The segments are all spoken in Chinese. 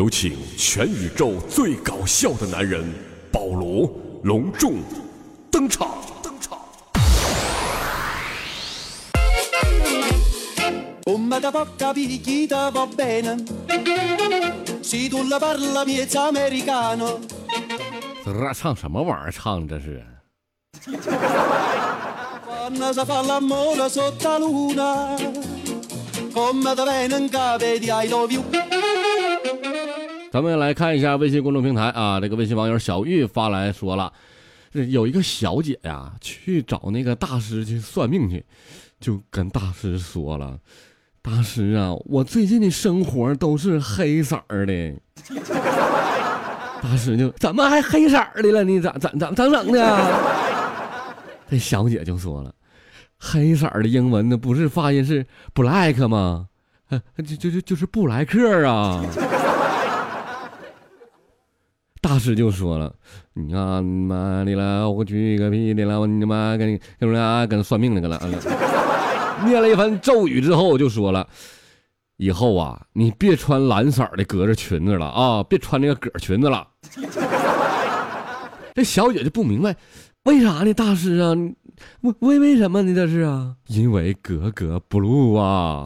有请全宇宙最搞笑的男人保罗隆重登场。登场。这俩唱什么玩意儿？唱这是。咱们来看一下微信公众平台啊，这个微信网友小玉发来说了，这有一个小姐呀，去找那个大师去算命去，就跟大师说了，大师啊，我最近的生活都是黑色儿的。大师就怎么还黑色的了？你咋咋咋咋整的？这小姐就说了，黑色的英文呢不是发音是 black 吗？就就就就是布莱克啊。大师就说了：“你看妈的了，我去个屁的了！我你妈跟你跟俩跟算命那个了。” 念了一番咒语之后，就说了：“以后啊，你别穿蓝色的格子裙子了啊，别穿那个格裙子了。”这小姐就不明白，为啥呢？大师啊，为为什么呢？这是啊，因为格格不入啊。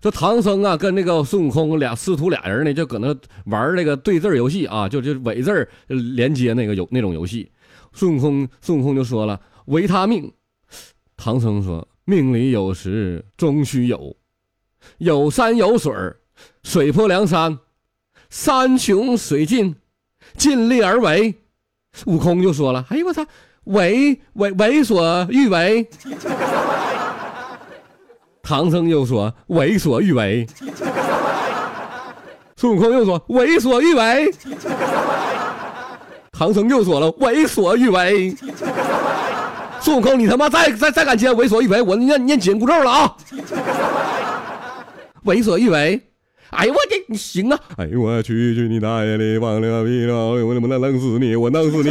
这唐僧啊，跟那个孙悟空俩师徒俩人呢，就搁那玩那个对字游戏啊，就就伪字连接那个有那种游戏。孙悟空孙悟空就说了：“维他命。”唐僧说：“命里有时终须有，有山有水水泊梁山，山穷水尽，尽力而为。”悟空就说了：“哎呦我操，为为为所欲为。”唐僧又说：“为所欲为。”孙悟空又说：“为所欲为。”唐僧又说了：“为所欲为。”孙悟空，你他妈再再再敢接为所欲为，我念念紧箍咒了啊！为所欲为，哎呦我这你行啊！哎呦我去去你大爷的，忘了逼了，我能不能弄死你？我弄死你！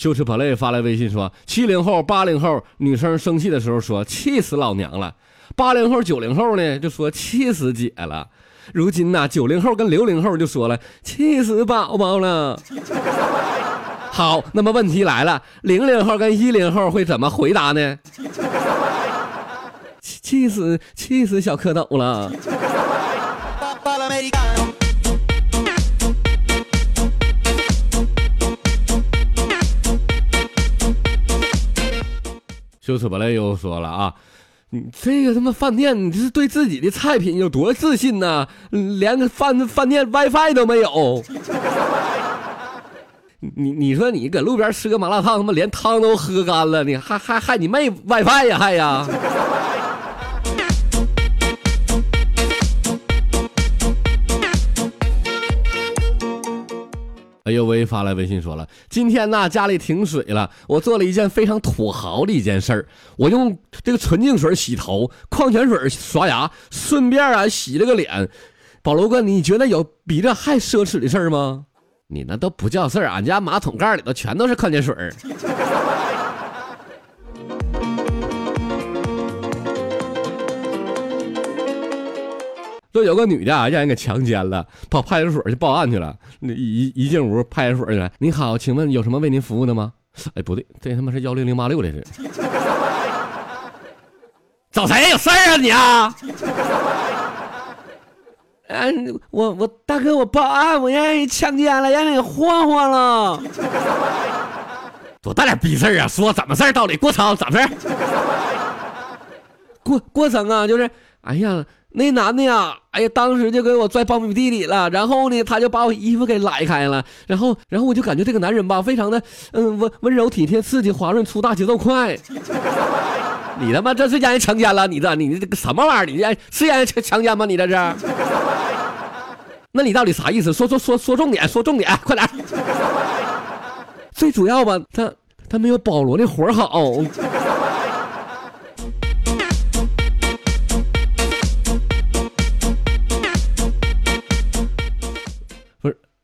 羞耻 play 发来微信说：七零后、八零后女生生气的时候说气死老娘了，八零后、九零后呢就说气死姐了，如今呢九零后跟零零后就说了气死宝宝了。好，那么问题来了，零零后跟一零后会怎么回答呢？气气死气死小蝌蚪了。Papà l'americano 羞耻不累又说了啊，你这个他妈饭店，你这是对自己的菜品有多自信呢？连个饭饭店 WiFi 都没有。你你说你搁路边吃个麻辣烫，他妈连汤都喝干了，你还还还你妹 WiFi 呀还呀？哎呦喂！发来微信说了，今天呢家里停水了，我做了一件非常土豪的一件事儿，我用这个纯净水洗头，矿泉水刷牙，顺便啊洗了个脸。保罗哥，你觉得有比这还奢侈的事儿吗？你那都不叫事儿，俺家马桶盖里头全都是矿泉水儿。说有个女的啊，让人给强奸了，跑派出所去报案去了。那一一进屋，派出所去了。你好，请问有什么为您服务的吗？哎，不对，这他妈是幺零零八六，这是。找谁有事儿啊你啊？哎，我我大哥，我报案，我让人强奸了，让人给霍霍了。多大点逼事儿啊！说怎么事儿？到底过程怎么事儿？过过程啊，就是，哎呀，那男的呀，哎呀，当时就给我拽苞米地里了，然后呢，他就把我衣服给拉开了，然后，然后我就感觉这个男人吧，非常的，嗯，温温柔体贴、刺激、滑润、粗大、节奏快。你他妈这是让人强奸了？你这你这个什么玩意儿？你这是让人强强奸吗？你这是？那你到底啥意思？说说说说重点，说重点，快点。最主要吧，他他没有保罗的活儿好。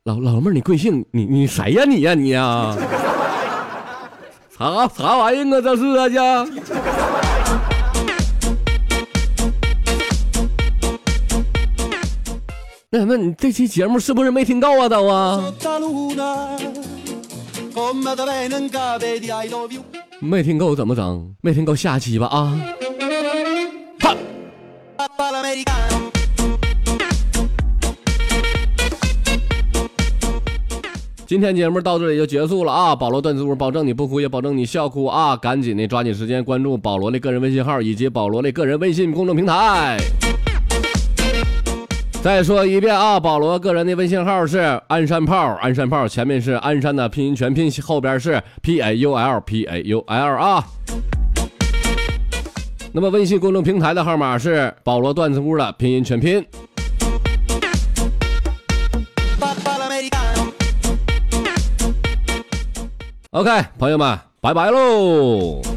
老老妹儿，你贵姓？你你谁呀？你呀你呀？啥啥玩意儿啊？这是啊，家。那什么，你这期节目是不是没听够啊？都啊没听够怎么整？没听够下期吧啊！今天节目到这里就结束了啊！保罗段子屋，保证你不哭，也保证你笑哭啊！赶紧的抓紧时间关注保罗的个人微信号以及保罗的个人微信公众平台。再说一遍啊，保罗个人的微信号是鞍山炮，鞍山炮前面是鞍山的拼音全拼，后边是 P A U L P A U L 啊。那么微信公众平台的号码是保罗段子屋的拼音全拼。OK，朋友们，拜拜喽。